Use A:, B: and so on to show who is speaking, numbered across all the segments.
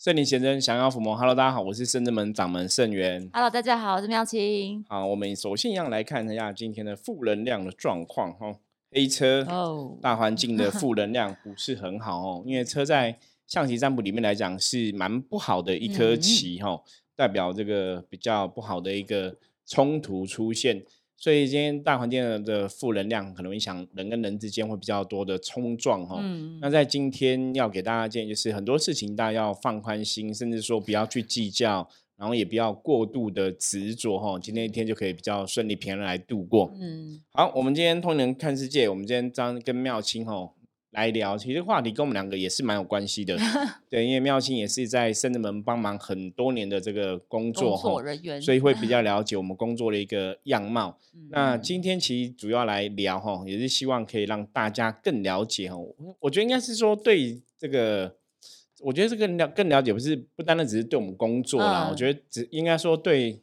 A: 圣灵先生想要抚摸，Hello，大家好，我是圣智门掌门圣元。
B: Hello，大家好，我是妙清。
A: 好，我们首先一样来看一下今天的负能量的状况哈。黑车
B: 哦
A: 大环境的负能量不是很好哦，因为车在象棋占卜里面来讲是蛮不好的一颗
B: 嗯
A: 棋哈，代表这个比较不好的一个冲突出现。所以今天大环境的负能量可能影响人跟人之间会比较多的冲撞哈。
B: 嗯，
A: 那在今天要给大家建议，就是很多事情大家要放宽心，甚至说不要去计较，然后也不要过度的执着哈。今天一天就可以比较顺利平安来度过。
B: 嗯
A: 好，我们今天通人看世界，我们今天张跟妙清吼来聊，其实话题跟我们两个也是蛮有关系的。对，因为妙清也是在圣人门帮忙很多年的这个工作所以会比较 了解我们工作的一个样貌。那
B: 嗯
A: 今天其实主要来聊哈，也是希望可以让大家更了解哈。我我觉得应该是说对这个，我觉得这个了更了解，不是不单单只是对我们工作啦，我
B: 嗯
A: 觉得只应该说对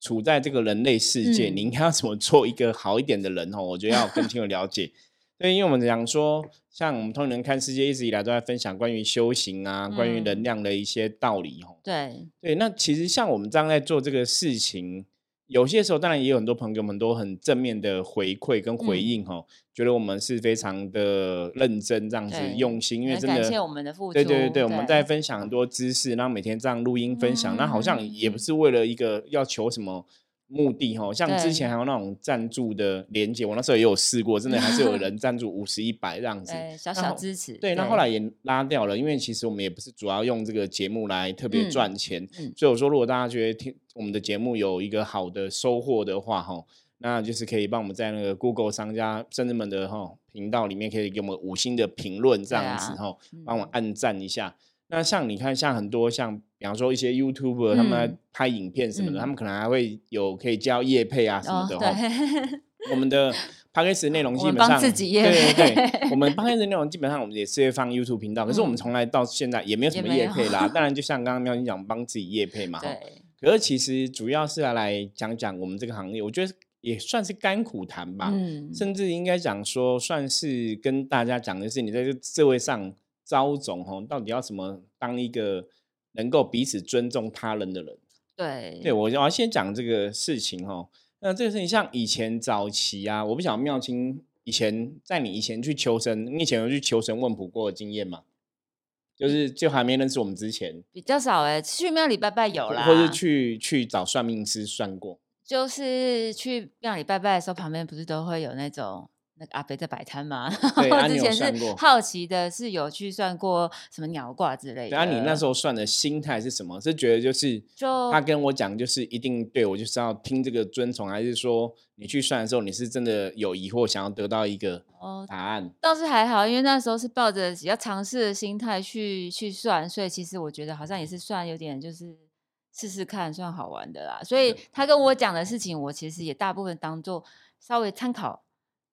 A: 处在这个人类世界，
B: 嗯
A: 你应该要怎么做一个好一点的人哦。我觉得要更清楚了解。对，因为我们讲说，像我们通人看世界一直以来都在分享关于修行啊，关于能
B: 嗯
A: 量的一些道理哦。
B: 对，
A: 对，那其实像我们这样在做这个事情，有些时候当然也有很多朋友们很多很正面的回馈跟回
B: 嗯
A: 应哈、觉得我们是非常的认真这样子用心，因为真的
B: 很感谢我们的付
A: 对对对
B: 出
A: 对，我们在分享很多知识，然后每天这样录音分享，那好像
B: 嗯
A: 也不是为了一个要求什么。目的哈，像之前还有那种赞助的连接，我那时候也有试过，真的还是有人 赞助五十一百这样子。
B: 小小支持，
A: 对，那后来也拉掉了，因为其实我们也不是主要用这个节目来特别
B: 嗯
A: 赚钱，
B: 嗯
A: 所以我说如果大家觉得听我们的节目有一个好的收获的话，哈，那就是可以帮我们在那个 Google 商家甚至们的哈频道里面可以给我们五星的评论，这样子
B: 啊
A: 哈，
B: 嗯
A: 帮我按赞一下。那像你看，像很多像比方说一些 YouTuber 他们拍影片什么的，
B: 嗯
A: 他们可能还会有可以教业配啊什么
B: 哦
A: 的我们的 p a c k a g e 内容基本上对对对，我们 g e 内容基本上我们也是会放 YouTube 频道，可是我们
B: 嗯
A: 从来到现在也没有什么业配啦。当然，就像刚刚喵你讲，帮自己业配嘛。
B: 对，
A: 可是其实主要是要来讲讲我们这个行业，我觉得也算是甘苦谈吧，
B: 嗯，
A: 甚至应该讲说，算是跟大家讲的是，你在这社会上招总哈，到底要怎么当一个能够彼此尊重他人的人。
B: 对，
A: 对，我要先讲这个事情哈。那这个事情像以前早期啊，我不晓得妙清以前在你以前去求神，你以前有去求神问卜过的经验吗？就是就还没认识我们之前，
B: 比较少哎，去庙里拜拜有啦，
A: 或或是去去找算命师算过。
B: 就是去庙里拜拜的时候，旁边不是都会有那种那个阿伯在摆摊嘛？之前是好奇的，是有去算过什么鸟卦之类的。
A: 对啊，你那时候算的心态是什么？是觉得就是
B: 就
A: 他跟我讲，就是一定对我就是要听这个遵从，还是说你去算的时候，你是真的有疑惑，想要得到一个
B: 哦，
A: 答案？
B: 倒是还好，因为那时候是抱着比较尝试的心态去去算，所以其实我觉得好像也是算有点就是试试看，算好玩的啦。所以他跟我讲的事情，我其实也大部分当做稍微参考，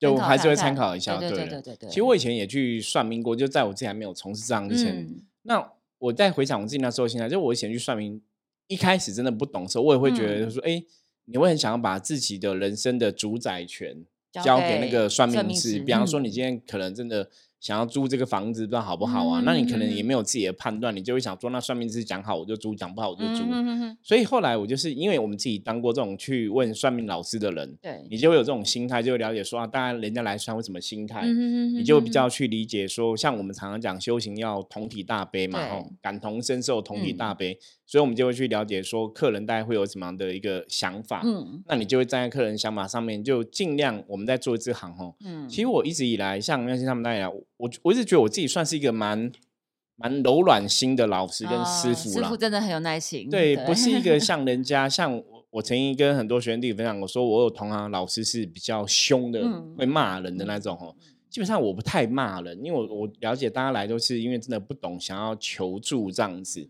A: 就还是会参考一下，
B: 对对
A: 了
B: 对对对。
A: 其实我以前也去算命过，就在我自己还没有从事这行之前，
B: 嗯
A: 那我在回想我自己那时候心态，就我以前去算命，一开始真的不懂的时候，我也会觉得
B: 嗯
A: 说，哎、你会很想要把自己的人生的主宰权
B: 交
A: 交给那
B: 给
A: 个算
B: 算命
A: 命师。比方说，
B: 嗯
A: 你今天可能真的想要租这个房子，不知道好不好啊？那你可能也
B: 嗯
A: 没有自己的判断，你就会想说，那算命师讲好我就租，讲不好我就租。所以后来我就是因为我们自己当过这种去问算命老师的人，
B: 对，
A: 你就会有这种心态，就会了解说啊，大家人家来算会什么心态。你就比较去理解说，像我们常常讲修行要同体大悲嘛，
B: 对
A: 吼，感同身受，同体
B: 嗯
A: 大悲，所以我们就会去了解说，客人大概会有什么样的一个想法，
B: 嗯
A: 那你就会站在客人想法上面，就尽量我们在做这行哦。
B: 嗯，
A: 其实我一直以来，像妙心他们那样，我我一直觉得我自己算是一个蛮蛮柔软心的老师跟师
B: 哦
A: 傅啦。
B: 师傅真的很有耐心，
A: 对，不是一个像 人家像我，我曾经跟很多学生弟子分享，我说我有同行老师是比较凶的，
B: 嗯
A: 会骂人的那种哦。基本上我不太骂人，因为我我了解大家来都是因为真的不懂，想要求助这样子。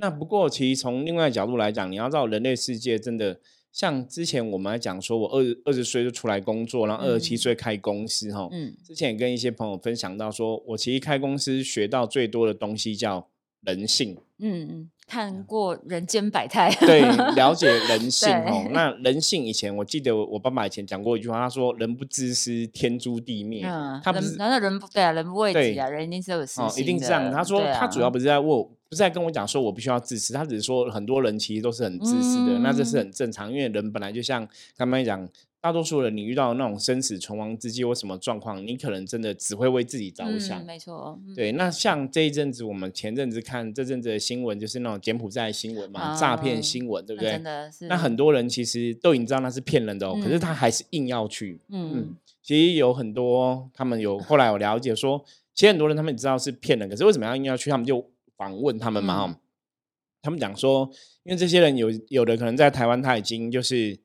A: 那不过其实从另外的角度来讲，你要知道人类世界真的像之前我们来讲说，我二二十岁就出来工作，然后二十七
B: 嗯
A: 岁开公司哈。
B: 嗯
A: 之前也跟一些朋友分享到说，我其实开公司学到最多的东西叫人性。
B: 嗯嗯，看过人间百态，
A: 对，了解人性哦。那人性以前，我记得我我爸爸以前讲过一句话，他说：“人不知私，天诛地灭。
B: 嗯，
A: 他不是
B: 道人不对啊？人不为己啊，人一定是有私心
A: 哦，一
B: 心
A: 定这样。
B: 的
A: 他说、
B: 啊
A: 他主要不是在为我不是在跟我讲说我必须要自私，他只是说很多人其实都是很自私的，那这是很正常，因为人本来就像刚刚讲。大多数人，你遇到那种生死存亡之际或什么状况，你可能真的只会为自己着想。
B: 没错。
A: 对，那像这一阵子，我们前阵子看这阵子的新闻，就是那种柬埔寨新闻嘛，诈骗新闻，对不对？
B: 真的是。
A: 那很多人其实都已经知道那是骗人的，哦，可是他还是硬要去。嗯。其实有很多，他们有后来有了解说，其实很多人他们知道是骗人，可是为什么要硬要去？他们就访问他们嘛，他们讲说，因为这些人有有的可能在台湾他已经就是。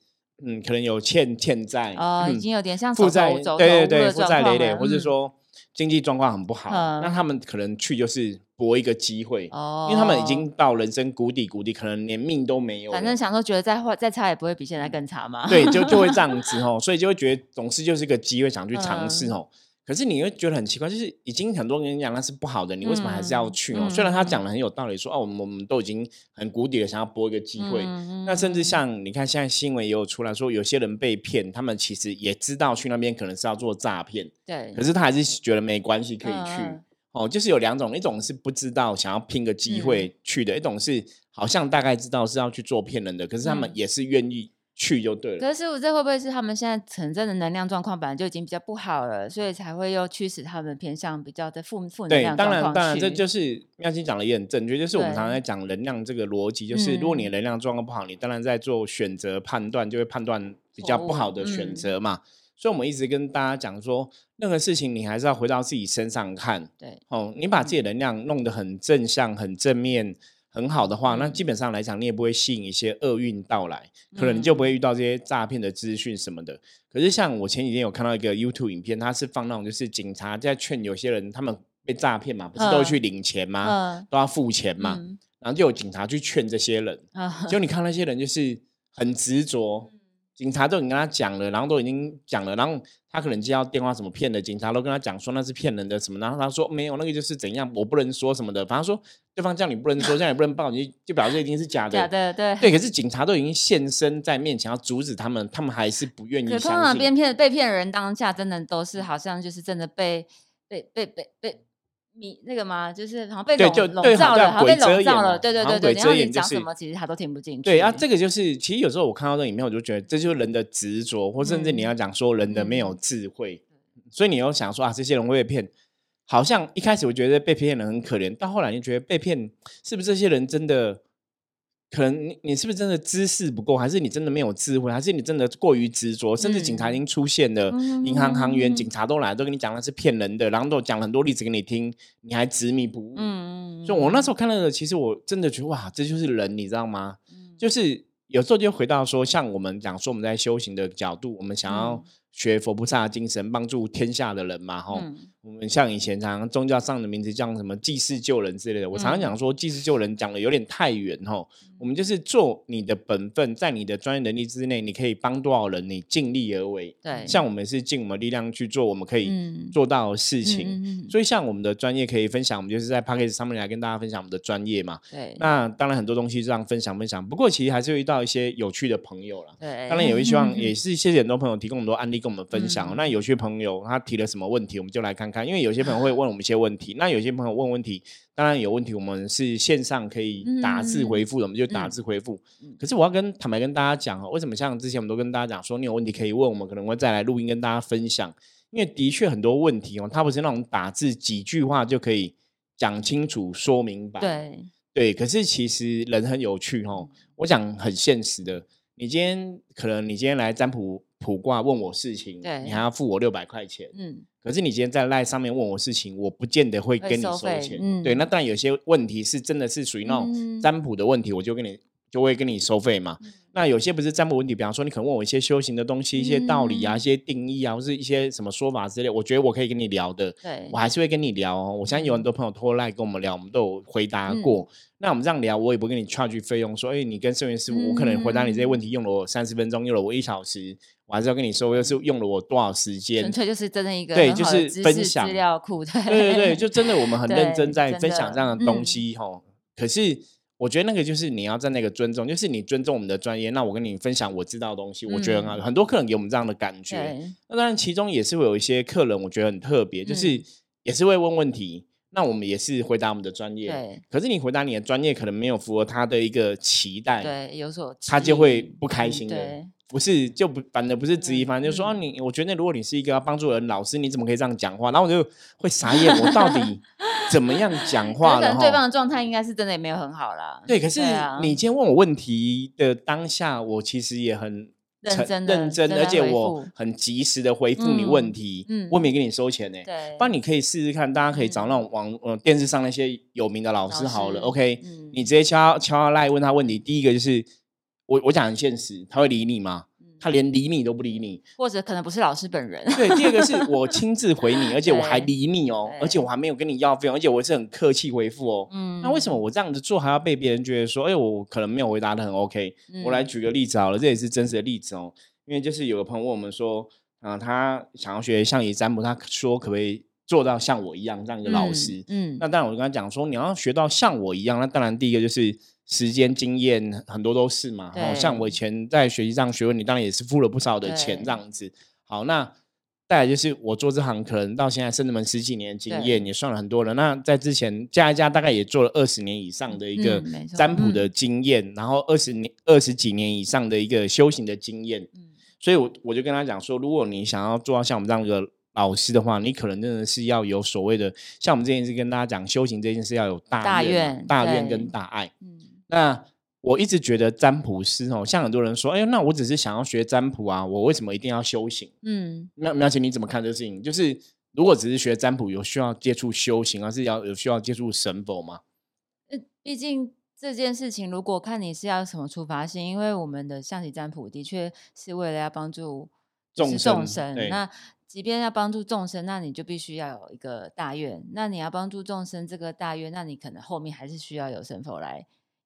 A: 嗯，可能有欠欠债
B: 啊，已经有点像
A: 负债，
B: 对
A: 对对，负债累累，或者说经济状况很不好，那他们可能去就是搏一个机会，哦因为他们已经到人生谷底，谷底可能连命都没有。
B: 反正想说，觉得再坏再差也不会比现在更差嘛。
A: 对，就就会这 样子哦，所以就会觉得总是就是个机会，想去尝试哦。可是你会觉得很奇怪，就是已经很多人讲那是不好的，你为什么还是要去哦？虽然他讲的很有道理，说哦，我们我们都已经很谷底了，想要搏一个机会。那甚至像你看，现在新闻也有出来说，有些人被骗，他们其实也知道去那边可能是要做诈骗，
B: 对。
A: 可是他还是觉得没关系，可以去哦。就是有两种，一种是不知道想要拼个机会去的，一种是好像大概知道是要去做骗人的，可是他们也是愿意。去就对了。
B: 可是师傅，这会不会是他们现在城镇的能量状况本来就已经比较不好了，所以才会又驱使他们偏向比较的负负能量
A: 对，当然，当然，这就是妙心讲的也很正确，就是我们常常在讲能量这个逻辑，就是如果你的能量状况不好，你当然在做选择判断就会判断比较不好的选择嘛。所以，我们一直跟大家讲说，任何事情你还是要回到自己身上看。
B: 对，
A: 哦，你把自己的能量弄得很正向、很正面。很好的话，那基本上来讲，你也不会吸引一些厄运到来，可能你就不会遇到这些诈骗的资讯什么的。可是像我前几天有看到一个 YouTube 影片，他是放那种就是警察在劝有些人他们被诈骗嘛，不是都去领钱吗？都要付钱嘛，然后就有警察去劝这些人，就你看那些人就是很执着。警察都已经跟他讲了，然后都已经讲了，然后他可能接到电话什么骗的，警察都跟他讲说那是骗人的什么，然后他说没有，那个就是怎样，我不能说什么的，反正说对方叫你不能说，叫你不能报，你就表示一定是假的，
B: 假的，对，
A: 对。可是警察都已经现身在面前要阻止他们，他们还是不愿意相信。通
B: 常被骗被骗人当下真的都是好像就是真的被被被被被。你那个吗？就是好像被笼笼罩了，好像被笼罩了。对对对对，然后你讲什么，其实他都听不进去。
A: 对啊，这个就是，其实有时候我看到这影片，我就觉得这就是人的执着，或甚至你要讲说人的没有智慧。所以你又想说啊，这些人会被骗，好像一开始我觉得被骗人很可怜，到后来你觉得被骗是不是这些人真的？可能你你是不是真的知识不够，还是你真的没有智慧，还是你真的过于执着？甚至警察已经出现了，银行行员、警察都来，都跟你讲那是骗人的，然后都讲了很多例子给你听，你还执迷不悟。就我那时候看到的，其实我真的觉得哇，这就是人，你知道吗？就是有时候就回到说，像我们讲说我们在修行的角度，我们想要。学佛菩萨精神，帮助天下的人嘛，吼。我们像以前常常宗教上的名字叫什么济世救人之类的，我常常讲说济世救人讲的有点太远，吼。我们就是做你的本分，在你的专业能力之内，你可以帮多少人，你尽力而为。
B: 对，
A: 像我们是尽我们力量去做我们可以做到的事情。所以像我们的专业可以分享，我们就是在 p a c k a g e 上面来跟大家分享我们的专业嘛。
B: 对。
A: 那当然很多东西这样分享分享，不过其实还是遇到一些有趣的朋友了。
B: 对。
A: 当然也会 希望也是谢谢很多朋友提供很多案例跟我们分享。那有些朋友他提了什么问题，我们就来看看。因为有些朋友会问我们一些问题，那有些朋友问问题。当然有问题，我们是线上可以打字回复的，我们就打字回复。可是我要跟坦白跟大家讲哦，为什么像之前我们都跟大家讲说，你有问题可以问我们，可能会再来录音跟大家分享。因为的确很多问题哦，它不是那种打字几句话就可以讲清楚、说明白。
B: 对
A: 对，可是其实人很有趣哦。我讲很现实的，你今天可能你今天来占卜卜卦问我事情，你还要付我六百块钱。嗯。可是你今天在赖上面问我事情，我不见得会跟你收钱。对，那当然有些问题是真的是属于那种占卜的问题，我就跟你就会跟你收费嘛。那有些不是占卜问题，比方说你可能问我一些修行的东西、一些道理啊、一些定义啊，或是一些什么说法之类，我觉得我可以跟你聊的，我还是会跟你聊哦。我相信有很多朋友托赖跟我们聊，我们都有回答过。那我们这样聊，我也不跟你 charge 费用，说哎，你跟圣元师傅，我可能回答你这些问题用了我三十分钟，用了我一小时。我还是要跟你说，又是用了我多少时间？
B: 纯粹就是真的一个
A: 对，就是分享
B: 资料库。对
A: 对对，就真的我们很认真在分享这样的东西哈。可是我觉得那个就是你要在那个尊重，就是你尊重我们的专业。那我跟你分享我知道的东西，我觉得很好。很多客人给我们这样的感觉。那当然其中也是会有一些客人，我觉得很特别，就是也是会问问题。那我们也是回答我们的专业。
B: 对，
A: 可是你回答你的专业，可能没有符合他的一个期待，
B: 对，有所
A: 他就会不开心的。
B: 对，
A: 不是就不，反正不是质疑，反正就说
B: 嗯
A: 你，我觉得如果你是一个要帮助人老师，你怎么可以这样讲话？然后我就会傻眼，我到底 怎么样讲话了？
B: 可能对方。的状态应该是真的也没有很好啦。
A: 对，可是
B: 啊
A: 你今天问我问题的当下，我其实也很
B: 认真地
A: 认真，而且我很及时的回复你
B: 嗯
A: 问题，
B: 嗯
A: 我也没给你收钱呢、
B: 对，
A: 不然你可以试试看，大家可以找那种网呃电视上那些有名的老师好了，OK，
B: 嗯
A: 你直接敲敲他赖问他问题，第一个就是我我讲很现实，他会理你吗？
B: 嗯
A: 他连理你都不理你。
B: 或者可能不是老师本人。
A: 对，第二个是 我亲自回你，而且我还理你哦，而且我还没有跟你要费用，而且我是很客气回复哦。
B: 嗯
A: 那为什么我这样子做还要被别人觉得说，哎，我可能没有回答的很 OK？我来
B: 嗯
A: 举个例子好了，这也是真实的例子哦。因为就是有个朋友问我们说，啊、他想要学象棋占卜，他说可不可以做到像我一样这样一个老师？
B: 嗯，
A: 那当然，我就跟他讲说，你要学到像我一样，那当然第一个就是时间经验，很多都是嘛。哦，像我以前在学习上学问，你当然也是付了不少的钱
B: 对
A: 这样子。好，那再来就是我做这行可能到现在甚至们十几年的经
B: 对
A: 验，也算了很多人。那在之前加一加，大概也做了二十年以上的一个占卜的经验，然后二十年二十几年以上的一个修行的经验。
B: 嗯
A: 所以我，我就跟他讲说，如果你想要做到像我们这样一个老师的话，你可能真的是要有所谓的，像我们之前是跟大家讲，修行这件事要有大愿大愿跟大爱。
B: 嗯
A: 那我一直觉得占卜师哦，像很多人说，哎，那我只是想要学占卜啊，我为什么一定要修行？
B: 嗯，
A: 那苗姐你怎么看这个事情？就是如果只是学占卜，有需要接触修行，而是要有需要接触神佛吗？
B: 呃毕竟这件事情，如果看你是要什么出发性，因为我们的象棋占卜的确是为了要帮助
A: 众生
B: 众生。那即便要帮助众生，那你就必须要有一个大愿。那你要帮助众生这个大愿，那你可能后面还是需要有神佛来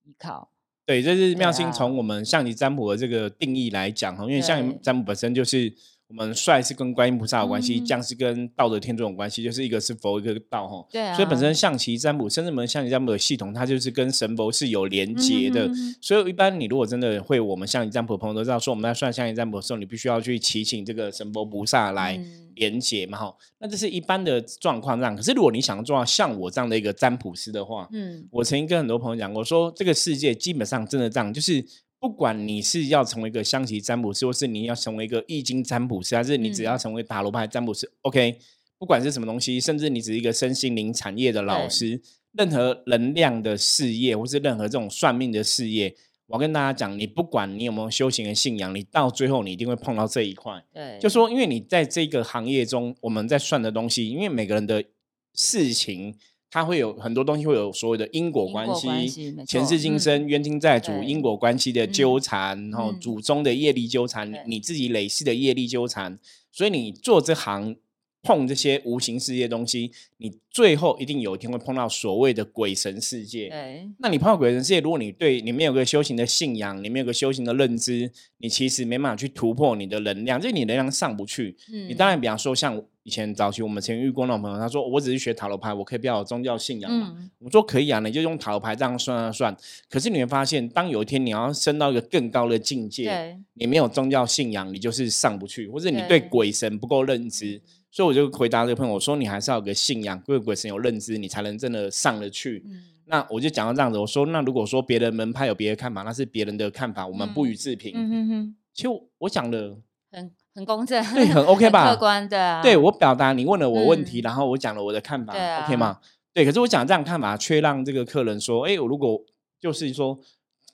B: 依靠。
A: 对，这是妙心从我们象棋占卜的这个定义来讲哈，因为象棋占卜本身就是我们帅是跟观音菩萨有关系，
B: 嗯
A: 将是跟道德天尊有关系，就是一个是佛，一个道哈。
B: 对啊，
A: 所以本身象棋占卜，甚至我们象棋占卜的系统，它就是跟神佛是有连接的。
B: 嗯哼哼哼
A: 所以一般你如果真的会我们象棋占卜的朋友都知道，说我们在算象棋占卜的时候，你必须要去祈请这个神佛菩萨来
B: 嗯
A: 连接嘛哈。那这是一般的状况这样。可是如果你想要做到像我这样的一个占卜师的话，
B: 嗯
A: 我曾经跟很多朋友讲过，说这个世界基本上真的这样，就是不管你是要成为一个象棋占卜师，或是你要成为一个易经占卜师，还是你只要
B: 嗯。
A: 成为塔罗牌占卜师、o k 不管是什么东西，甚至你只是一个身心灵产业的老
B: 对。
A: 师，任何能量的事业，或是任何这种算命的事业，我要跟大家讲，你不管你有没有修行的信仰，你到最后你一定会碰到这一块。
B: 对，
A: 就说，因为你在这个行业中，我们在算的东西，因为每个人的事情，它会有很多东西会有所谓的因果关系、
B: 关系
A: 前世今生、冤亲债主、因果关系的纠缠，然后
B: 嗯
A: 祖宗的业力纠缠，
B: 对
A: 你自己累世的业力纠缠，所以你做这行。碰这些无形世界的东西，你最后一定有一天会碰到所谓的鬼神世界。
B: 对
A: 那你碰到鬼神世界，如果你对你没有个修行的信仰，你没有个修行的认知，你其实没办法去突破你的能量，就是你能量上不去。
B: 嗯
A: 你当然，比方说像以前早期我们曾遇过那种朋友，他说我只是学塔罗牌，我可以不要有宗教信仰嘛？
B: 嗯
A: 我说可以啊，你就用塔罗牌这样算算算。可是你会发现，当有一天你要升到一个更高的境界，你没有宗教信仰，你就是上不去，或者你对
B: 对
A: 鬼神不够认知。所以我就回答这个朋友我说，你还是要有个信仰，对鬼神有认知，你才能真的上得去。
B: 嗯
A: 那我就讲到这样子，我说那如果说别人门派有别的看法，那是别人的看法，我们不予置评。
B: 嗯哼哼，
A: 其实我讲的
B: 很很公正，
A: 对很 OK 吧
B: 客观的啊，
A: 对我表达，你问了我问题，
B: 嗯
A: 然后我讲了我的看法、
B: 啊
A: o k 吗？对，可是我讲这样看法，却让这个客人说，哎，我如果就是说。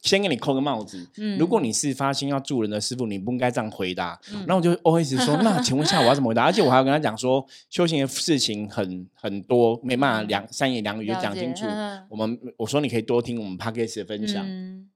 A: 先给你扣个帽子。
B: 嗯
A: 如果你是发心要助人的师傅，你不应该这样回答。
B: 嗯
A: 然后我就 always 说，那请问一下我要怎么回答？而且我还要跟他讲说，修行的事情很很多，没办法
B: 嗯
A: 两三言两语就讲清楚。
B: 嗯
A: 我们我说你可以多听我们 p a c k a g e 的分享，
B: 嗯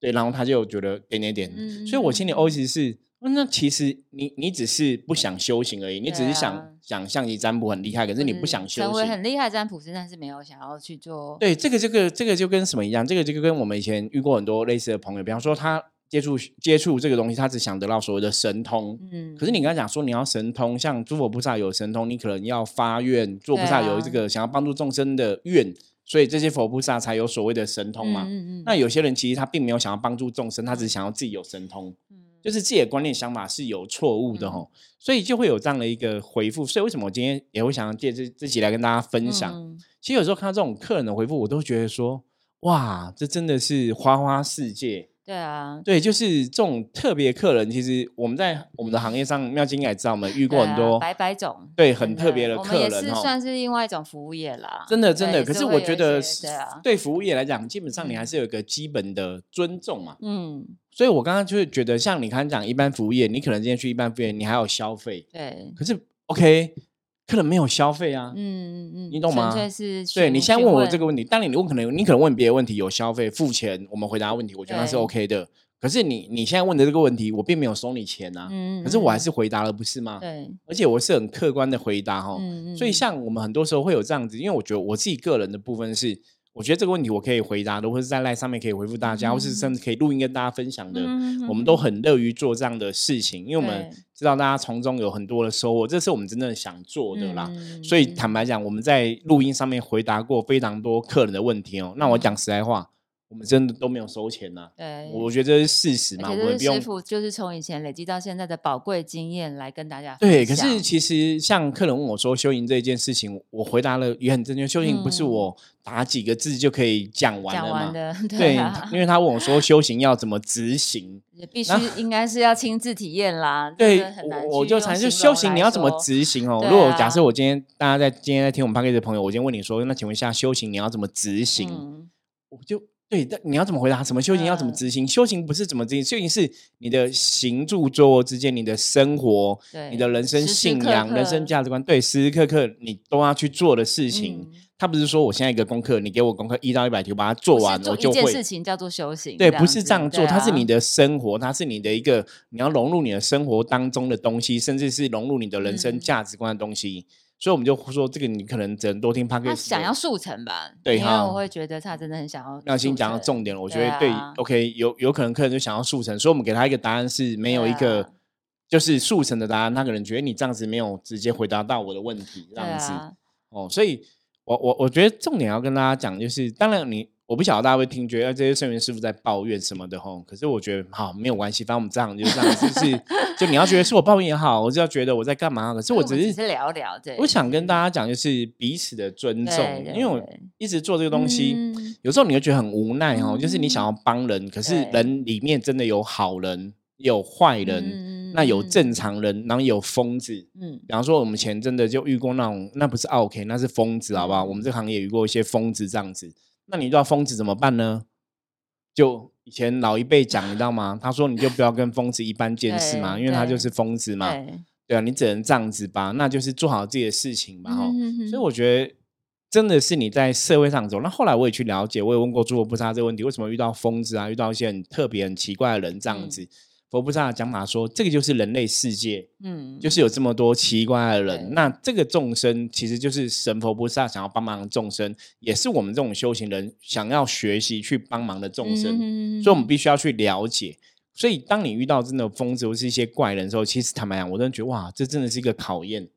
A: 对，然后他就觉得点点点，
B: 嗯
A: 所以我心里 always 是，那其实你你只是不想修行而已，你只是想、
B: 啊
A: 想象你占卜很厉害，可是你不想修行。
B: 成为很厉害占卜师，但是没有想要去做。
A: 对，这个这个这个就跟什么一样？这个就跟我们以前遇过很多类似的朋友，比方说他接触接触这个东西，他只想得到所谓的神通。
B: 嗯，
A: 可是你跟他讲说你要神通，像诸佛菩萨有神通，你可能要发愿，做菩萨有这个想要帮助众生的愿，所以这些佛菩萨才有所谓的神通嘛。
B: 嗯嗯嗯
A: 那有些人其实他并没有想要帮助众生，他只是想要自己有神通。
B: 嗯
A: 就是自己的观念想法是有错误的吼，所以就会有这样的一个回复。所以为什么我今天也会想要借这这集来跟大家分享？其实有时候看到这种客人的回复，我都觉得说，哇，这真的是花花世界。
B: 对啊，
A: 对，就是这种特别客人，其实我们在我们的行业上，妙金也知道，我们遇过很多
B: 白白种，
A: 对，很特别的客人，
B: 也是算是另外一种服务业啦。
A: 真的，真的，可是我觉得，对服务业来讲，基本上你还是有一个基本的尊重嘛。嗯，所以我刚刚就是觉得，像你刚刚讲一般服务业，你可能今天去一般服务业，你还有消费，
B: 对，
A: 可是 OK。客人没有消费啊，嗯嗯嗯，你懂吗？
B: 是，
A: 对你现在问我这个问题，当然你问可能你可能问别的问题有消费付钱，我们回答问题，我觉得那是 OK 的。可是你你现在问的这个问题，我并没有收你钱啊，嗯可是我还是回答了，不是吗？
B: 对，
A: 而且我是很客观的回答哈，嗯嗯。所以像我们很多时候会有这样子，因为我觉得我自己个人的部分是。我觉得这个问题我可以回答的，或是在赖上面可以回复大家，或是甚至可以录音跟大家分享的，我们都很乐于做这样的事情，因为我们知道大家从中有很多的收获，这是我们真正想做的啦。所以坦白讲，我们在录音上面回答过非常多客人的问题哦。那我讲实在话。我们真的都没有收钱呐，
B: 对，
A: 我觉得这是事实嘛。我们
B: 师傅就是从以前累积到现在的宝贵经验来跟大家。
A: 对，可是其实像客人问我说修行这件事情，我回答了也很正确。修行不是我打几个字就可以讲完了嘛？
B: 对，
A: 因为他问我说修行要怎么执行，
B: 也必须应该是要亲自体验啦。
A: 对，我就才就修行你要怎么执行哦？如果假设我今天大家在今天在听我们 p a 的朋友，我今天问你说，那请问一下修行你要怎么执行？我就。对，但你要怎么回答？什么修行要怎么执行？修行不是怎么执行，修行是你的行住坐卧之间，你的生活，你的人生信仰、人生价值观，对，时时刻刻你都要去做的事情。他不是说我现在一个功课，你给我功课一到一百题，我把它做完，我就会。
B: 事情叫做修行，
A: 对，不是这样做，它是你的生活，它是你的一个你要融入你的生活当中的东西，甚至是融入你的人生价值观的东西。所以我们就说，这个你可能只能多听 p o d c a
B: s 他想要速成吧？
A: 对，
B: 因为我会觉得他真的很想要。
A: 那先讲到重点了，我觉得对，OK，有有可能客人就想要速成，所以我们给他一个答案是没有一个就是速成的答案。他可能觉得你这样子没有直接回答到我的问题，这样子。哦，所以我我我觉得重点要跟大家讲，就是当然你。我不晓得大家会听觉得这些圣元师傅在抱怨什么的吼，可是我觉得好没有关系，反正我们这样就是这样，就是就你要觉得是我抱怨也好，我就要觉得我在干嘛，可是我只
B: 是是聊聊。对，
A: 我想跟大家讲就是彼此的尊重，因为我一直做这个东西，有时候你会觉得很无奈哦，就是你想要帮人，可是人里面真的有好人，有坏人，那有正常人，然后有疯子。嗯，比方说我们前真的就遇过那种，那不是 OK，那是疯子，好不好？我们这行业遇过一些疯子这样子。那你遇到疯子怎么办呢？就以前老一辈讲，你知道吗？他说你就不要跟疯子一般见识嘛，因为他就是疯子嘛。对啊，你只能这样子吧，那就是做好自己的事情嘛。哈，所以我觉得真的是你在社会上走。那后来我也去了解，我也问过诸佛菩萨这个问题：为什么遇到疯子啊，遇到一些很特别、很奇怪的人这样子？佛菩萨讲法说，这个就是人类世界，嗯，就是有这么多奇怪的人。那这个众生其实就是神佛菩萨想要帮忙的众生，也是我们这种修行人想要学习去帮忙的众生。所以，我们必须要去了解。所以，当你遇到真的疯子或是一些怪人的时候，其实坦白讲，我真的觉得哇，这真的是一个考验。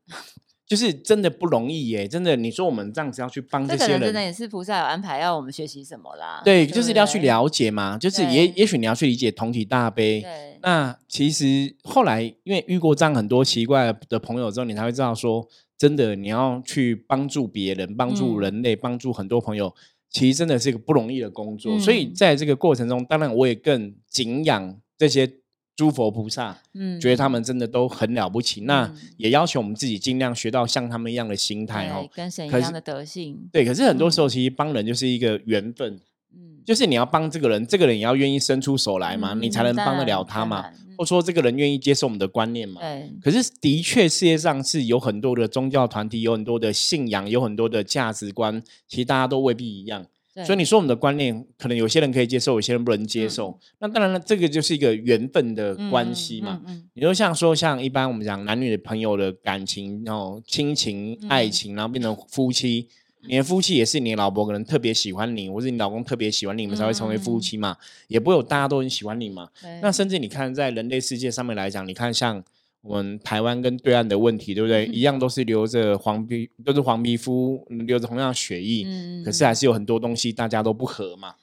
A: 就是真的不容易耶，真的。你说我们这样子要去帮这些人，
B: 真的也是菩萨有安排要我们学习什么啦？
A: 对，就是要去了解嘛。就是也也许你要去理解同体大悲。
B: 对。
A: 那其实后来因为遇过这样很多奇怪的朋友之后，你才会知道说，真的你要去帮助别人、帮助人类、帮助很多朋友，其实真的是一个不容易的工作。所以在这个过程中，当然我也更敬仰这些。诸佛菩萨，嗯，觉得他们真的都很了不起，那也要求我们自己尽量学到像他们一样的心态哦，
B: 跟神一样的德性。
A: 对，可是很多时候其实帮人就是一个缘分，嗯，就是你要帮这个人，这个人也要愿意伸出手来嘛，你才能帮得了他嘛，或者说这个人愿意接受我们的观念嘛。
B: 对。
A: 可是的确，世界上是有很多的宗教团体，有很多的信仰，有很多的价值观，其实大家都未必一样。所以你说我们的观念，可能有些人可以接受，有些人不能接受。那当然了，这个就是一个缘分的关系嘛。你就像说像一般我们讲男女的朋友的感情，然后亲情、爱情，然后变成夫妻。你的夫妻也是你老婆可能特别喜欢你，或是你老公特别喜欢你，你们才会成为夫妻嘛。也不会有大家都很喜欢你嘛。那甚至你看在人类世界上面来讲，你看像。我们台湾跟对岸的问题，对不对？一样都是留着黄皮，都是黄皮肤，留着同样血液，可是还是有很多东西大家都不合嘛。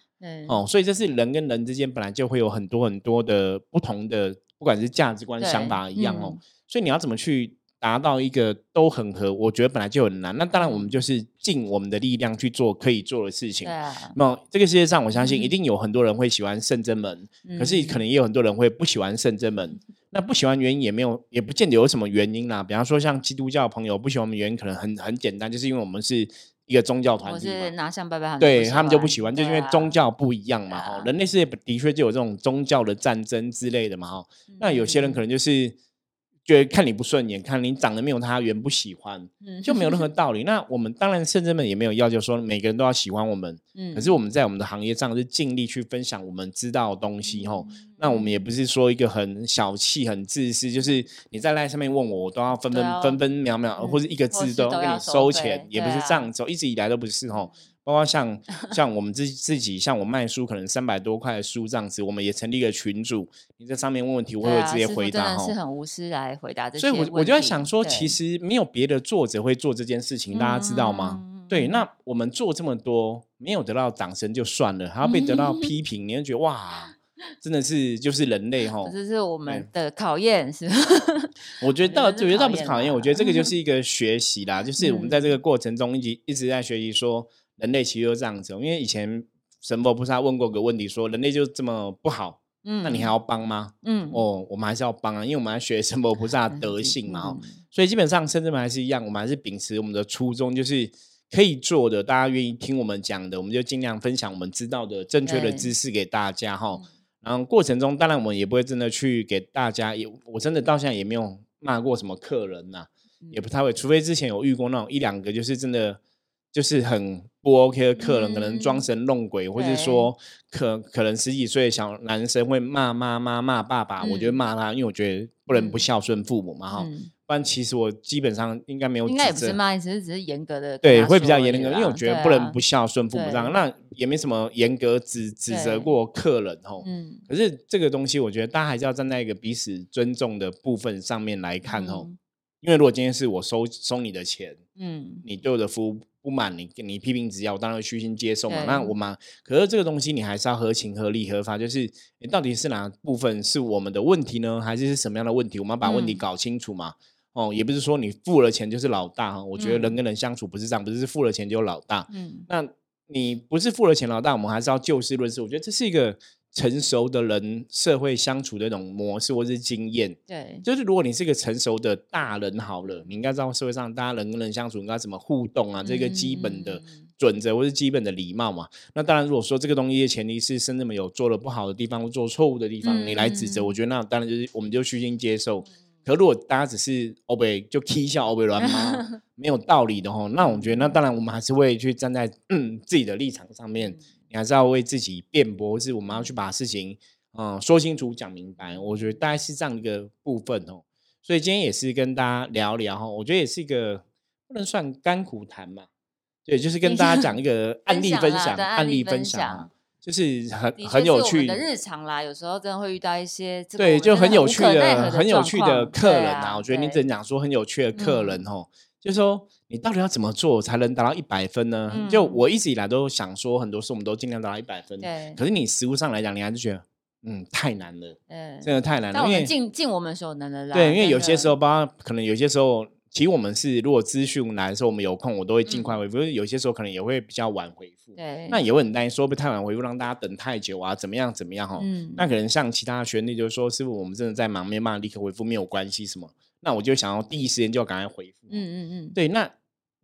A: 哦，所以这是人跟人之间本来就会有很多很多的不同的不管是价值观、想法一样哦。所以你要怎么去达到一个都很合？我觉得本来就很难。那当然，我们就是尽我们的力量去做可以做的事情。那这个世界上，我相信一定有很多人会喜欢圣真门，可是可能也有很多人会不喜欢圣真门。那不喜欢原因也没有，也不见得有什么原因啦。比方说，像基督教朋友不喜欢我们原因，可能很很简单，就是因为我们是。一个宗教团体
B: 是拿香拜拜，
A: 对他们就不喜欢，就因为宗教不一样嘛。哈，人类世界的确就有这种宗教的战争之类的嘛。哈，那有些人可能就是。觉得看你不顺眼，看你长得没有他圆，不喜欢，就没有任何 道理。那我们当然甚至们也没有要求说每个人都要喜欢我们，嗯，可是我们在我们的行业上是尽力去分享我们知道的东西吼。那我们也不是说一个很小气、很自私，就是你在赖上面问我，我都要分分分分秒秒，或者一个字都要给你收钱，也不是这样子，一直以来都不是吼。包括像像我们自自己，像我卖书，可能三百多块的书这样子，我们也成立一个群组。你在上面问问题，我会直接回答。
B: 是很无私来回答这
A: 些。所以，我我就在想说，其实没有别的作者会做这件事情，大家知道吗？对，那我们做这么多，没有得到掌声就算了，还要被得到 批评，你会觉得哇，真的是就是人类哈，
B: 这是我们的考验是。
A: 我觉得倒，我觉得倒不是考验，我觉得这个就 是一个学习啦，就是我们在这个过程中一直一直在学习说。人类其实就这样子，因为以前神佛菩萨问过个问题，说人类就这么不好，嗯，那你还要帮吗？嗯，哦，我们还是要帮啊，因为我们要学神佛菩萨 德性嘛，所以基本上甚至们还是一样，我们还是秉持我们的初衷，就是可以做的，大家愿意听我们讲的，我们就尽量分享我们知道的正确的知识给大家哈。然后过程中，当然我们也不会真的去给大家，也我真的到现在也没有骂过什么客人呐，也不太会，除非之前有遇过那种一两个，就是真的。就是很不 OK 的客人，可能装神弄鬼，或者说可可能十几岁的小男生会骂妈妈、骂爸爸，我觉得骂他，因为我觉得不能不孝顺父母嘛，哈。不然其实我基本上应该没有，
B: 应该也不是骂，只是只是严格的，
A: 对，会比较严格，因为我觉得不能不孝顺父母这样，那也没什么严格指指责过客人，吼。嗯。可是这个东西，我觉得大家还是要站在一个彼此尊重的部分上面来看，吼。因为如果今天是我收收你的钱，嗯，你对我的服务。不满你，你批评指教，我当然会虚心接受嘛。那我们，可是这个东西你还是要合情合理合法，就是你到底是哪部分是我们的问题呢？还是是什么样的问题？我们要把问题搞清楚嘛。哦，也不是说你付了钱就是老大哈。我觉得人跟人相处不是这样，不是付了钱就老大。嗯，那你不是付了钱老大，我们还是要就事论事。我觉得这是一个。成熟的人社会相处的那种模式或是经验，
B: 对，
A: 就是如果你是一个成熟的大人好了，你应该知道社会上大家人跟人相处应该怎么互动啊，这个基本的准则或是基本的礼貌嘛。那当然，如果说这个东西的前提是甚至没有做的不好的地方或做错误的地方，你来指责，我觉得那当然就是我们就虚心接受。可如果大家只是欧北就 K 笑欧北乱骂，没有道理的吼，那我觉得那当然我们还是会去站在自己的立场上面。你还是要为自己辩驳，是我们要去把事情嗯说清楚、讲明白。我觉得大概是这样一个部分哦。所以今天也是跟大家聊聊哈，我觉得也是一个不能算甘苦谈嘛，对，就是跟大家讲 一个案例分享，案例分享，就是很很有趣
B: 的日常啦。有时候真的会遇到一些
A: 对，就很有趣的、很有趣的客人啊。我觉得你只能讲说很有趣的客人哦，就是说。你到底要怎么做才能达到一百分呢？就我一直以来都想说，很多事我们都尽量达到一百分。
B: 对。
A: 可是你实物上来讲，你还是觉得，嗯，太难了。嗯。真的太难了。因为
B: 尽尽我们所能的。
A: 对，因为有些时候，包括可能有些时候，其实我们是如果资讯来的时候，我们有空，我都会尽快回复。有些时候可能也会比较晚回复。
B: 对。
A: 那也会很担心，说不太晚回复，让大家等太久啊？怎么样？怎么样？哈。嗯。那可能像其他学弟就是说，师傅，我们真的在忙，没办法立刻回复，没有关系什么。那我就想要第一时间就要赶快回复。嗯嗯嗯。对，那。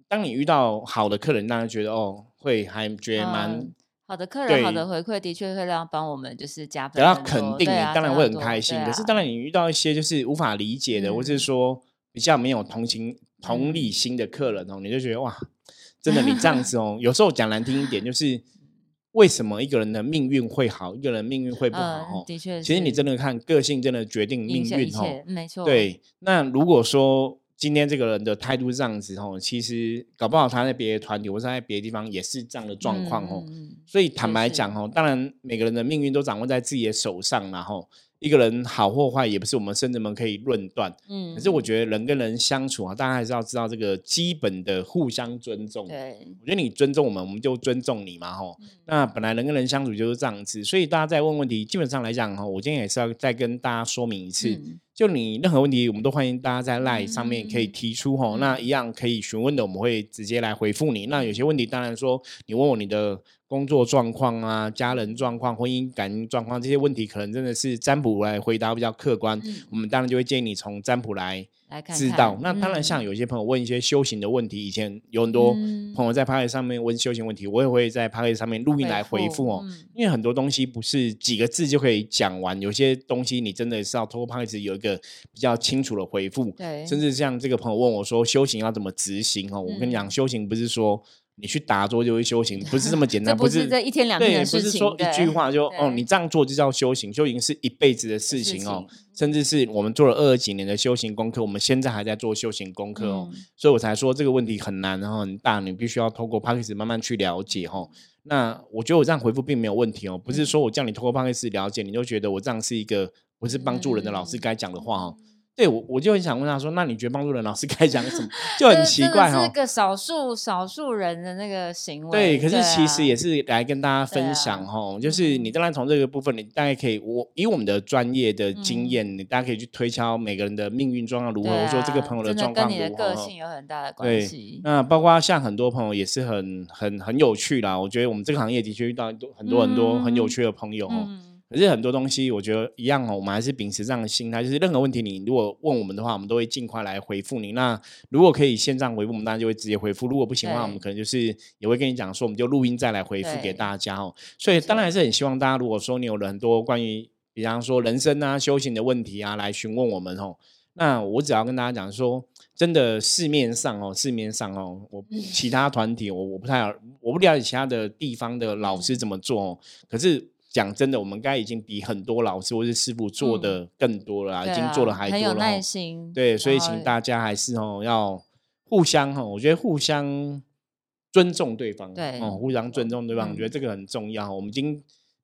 A: 当你遇到好的客人，当然觉得哦，会还觉得蛮
B: 好的客人，好的回馈的确会让帮我们就是加分，
A: 得到肯定，当然会很开心。可是当然你遇到一些就是无法理解的，或是说比较没有同情同理心的客人哦，你就觉得哇，真的你这样 子哦，有时候讲难听一点，就是为什么一个人的命运会好，一个人命运会不好？
B: 的确，
A: 其实你真的看个性，真的决定命运哦，
B: 没错。
A: 对，那如果说。今天这个人的态度这样子哦，其实搞不好他在别的团体或者在别的地方也是这样的状况吼。所以坦白讲哦，当然每个人的命运都掌握在自己的手上然后一个人好或坏，也不是我们圣人们可以论断。
B: 嗯，
A: 可是我觉得人跟人相处啊，大家还是要知道这个基本的互相尊重。
B: 对，
A: 我觉得你尊重我们，我们就尊重你嘛，吼。
B: 嗯
A: 那本来人跟人相处就是这样子，所以大家在问问题，基本上来讲，哈，我今天也是要再跟大家说明一次，
B: 嗯
A: 就你任何问题，我们都欢迎大家在 Line 上面可以
B: 嗯
A: 提出，吼、
B: 嗯
A: 那一样可以询问的，我们会直接来回复你。那有些问题，当然说你问我你的工作状况啊、家人状况、婚姻感情状况这些问题，可能真的是占卜来回答比较客观，
B: 嗯
A: 我们当然就会建议你从占卜来
B: 来看
A: 知道。
B: 看
A: 那当然，像
B: 嗯
A: 有些朋友问一些修行的问题，以前有很多
B: 嗯
A: 朋友在 p a 上面问修行问题，我也会在 p a 上面录音来回复哦。
B: 嗯
A: 因为很多东西不是几个字就可以讲完，有些东西你真的是要透过 p a 有一个比较清楚的回复。
B: 对，
A: 甚至像这个朋友问我说，修行要怎么执行哦？我跟你讲，
B: 嗯
A: 修行不是说你去打坐就会修行，不是这么简 单，
B: 不
A: 是
B: 是这一天两天
A: 不是说一句话就哦，你这样做就叫修行，修行是一辈子的事
B: 事
A: 情哦
B: 情，
A: 甚至是我们做了二十几年的修行功课，我们现在还在做修行功课哦，
B: 嗯
A: 所以我才说这个问题很难，然后很大，你必须要透过 p a c k a g e 慢慢去了解哦。那我觉得我这样回复并没有问题哦，不是说我叫你透过 p a c k a g e 了解，你就觉得我这样是一个不是帮助人的老师
B: 嗯
A: 该讲的话哦。对我我就很想问他说，那你觉得帮助人老师该讲什么？就 很奇怪哦
B: 真的是。个少数少数人的那个行为。
A: 对，可是其实
B: 啊
A: 也是来跟大家分享哈，就是你
B: 嗯
A: 当然从这个部分，你大概可以，我以我们的专业的
B: 嗯
A: 经验，你大家可以去推敲每个人的命运状况如何，
B: 对
A: 或者说这个
B: 啊
A: 朋友
B: 的
A: 状况
B: 跟你的。个性有很大的关
A: 对
B: 系。
A: 那包括像很多朋友也是很很很有趣啦，我觉得我们这个行业的确遇到很多很多很多很有
B: 嗯
A: 趣的朋友哦。
B: 嗯，
A: 可是很多东西，我觉得一样哦，我们还是秉持这样的心态，就是任何问题，你如果问我们的话，我们都会尽快来回复你。那如果可以线上回复，我们当然就会直接回复；如果不行的话，我们可能就是也会跟你讲说，我们就录音再来回复给大家哦。所以当然还是很希望大家，如果说你有了很多关于，比方说人生啊、修行的问题啊，来询问我们哦。那我只要跟大家讲说，真的市面上哦，市面上哦，我
B: 嗯
A: 其他团体我我不太我不了解其他的地方的老师
B: 嗯
A: 怎么做哦，可是。讲真的，我们应该已经比很多老师或是师傅做
B: 嗯
A: 的更多了已经做的还多了、
B: 啊很有耐
A: 哦。
B: 心。
A: 对，所以请大家还是哦要互相哈、哦，我觉得互相尊重对方，
B: 对
A: 哦，互相尊重对方，我觉得
B: 嗯
A: 这个很重要。我们已经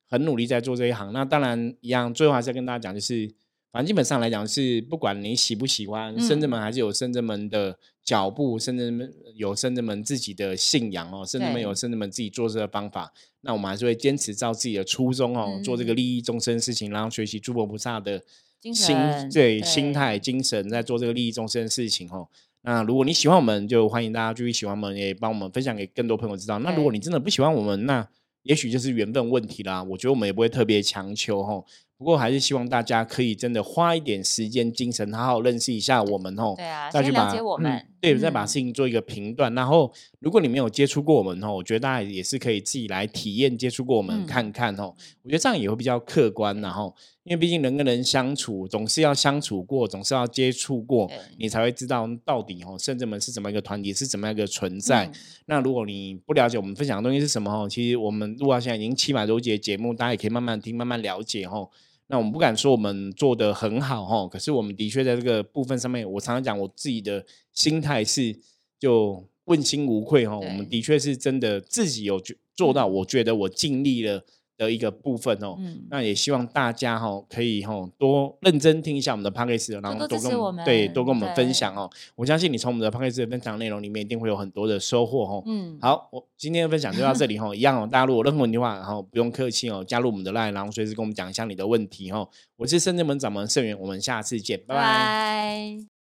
A: 很努力在做这一行，那当然一样，最后还是要跟大家讲，就是反正基本上来讲是，不管你喜不喜欢，深圳
B: 嗯
A: 门还是有深圳门的脚步，深圳门有甚至们自己的信仰哦，甚至们有
B: 对
A: 深圳门自己做事的方法。那我们还是会坚持照自己的初衷哦，做这个
B: 嗯
A: 利益众生的事情，然后学习诸佛菩萨的心
B: 神
A: 对心
B: 对
A: 态、精神，在做这个利益众生的事情哦。那如果你喜欢我们，就欢迎大家继续喜欢我们，也帮我们分享给更多朋友知道。那如果你真的不喜欢我们，那也许就是缘分问题啦。我觉得我们也不会特别强求哦。不过还是希望大家可以真的花一点时间、精神，好好认识一下我们哦。
B: 对啊，
A: 再去把
B: 先了解我
A: 嗯
B: 们，
A: 对，再把
B: 嗯
A: 事情做一个评断。然后，如果你没有接触过我们哦，我觉得大家也是可以自己来体验接触过我们
B: 嗯
A: 看看哦。我觉得这样也会比较客观，然后因为毕竟人跟人相处总是要相处过，总是要接触过，你才会知道到底哦，圣者们是怎么一个团体，是怎么样一个存在。
B: 嗯
A: 那如果你不了解我们分享的东西是什么哦，其实我们录到现在已经七百多节节目，大家也可以慢慢听，慢慢了解哦。那我们不敢说我们做的很好哦，可是我们的确在这个部分上面，我常常讲我自己的心态是就问心无愧哦。我们的确是真的自己有觉做到，
B: 嗯
A: 我觉得我尽力了的一个部分哦。
B: 嗯，
A: 那也希望大家哈、可以哈、多认真听一下我们的 p a c k a g e 然后
B: 多
A: 多跟
B: 支持我
A: 对多跟我们分享哦。我相信你从我们的 p a c k a g e 的分享内容里面一定会有很多的收获哦。
B: 嗯，
A: 好，我今天的分享就到这里哈，一样哦。大家如果有任何问题的话，然后不用客气哦，加入我们的 line，然后随时跟我们讲一下你的问题哦。我是深圳门掌门盛元，我们下次见，拜
B: 拜
A: 拜。
B: 拜。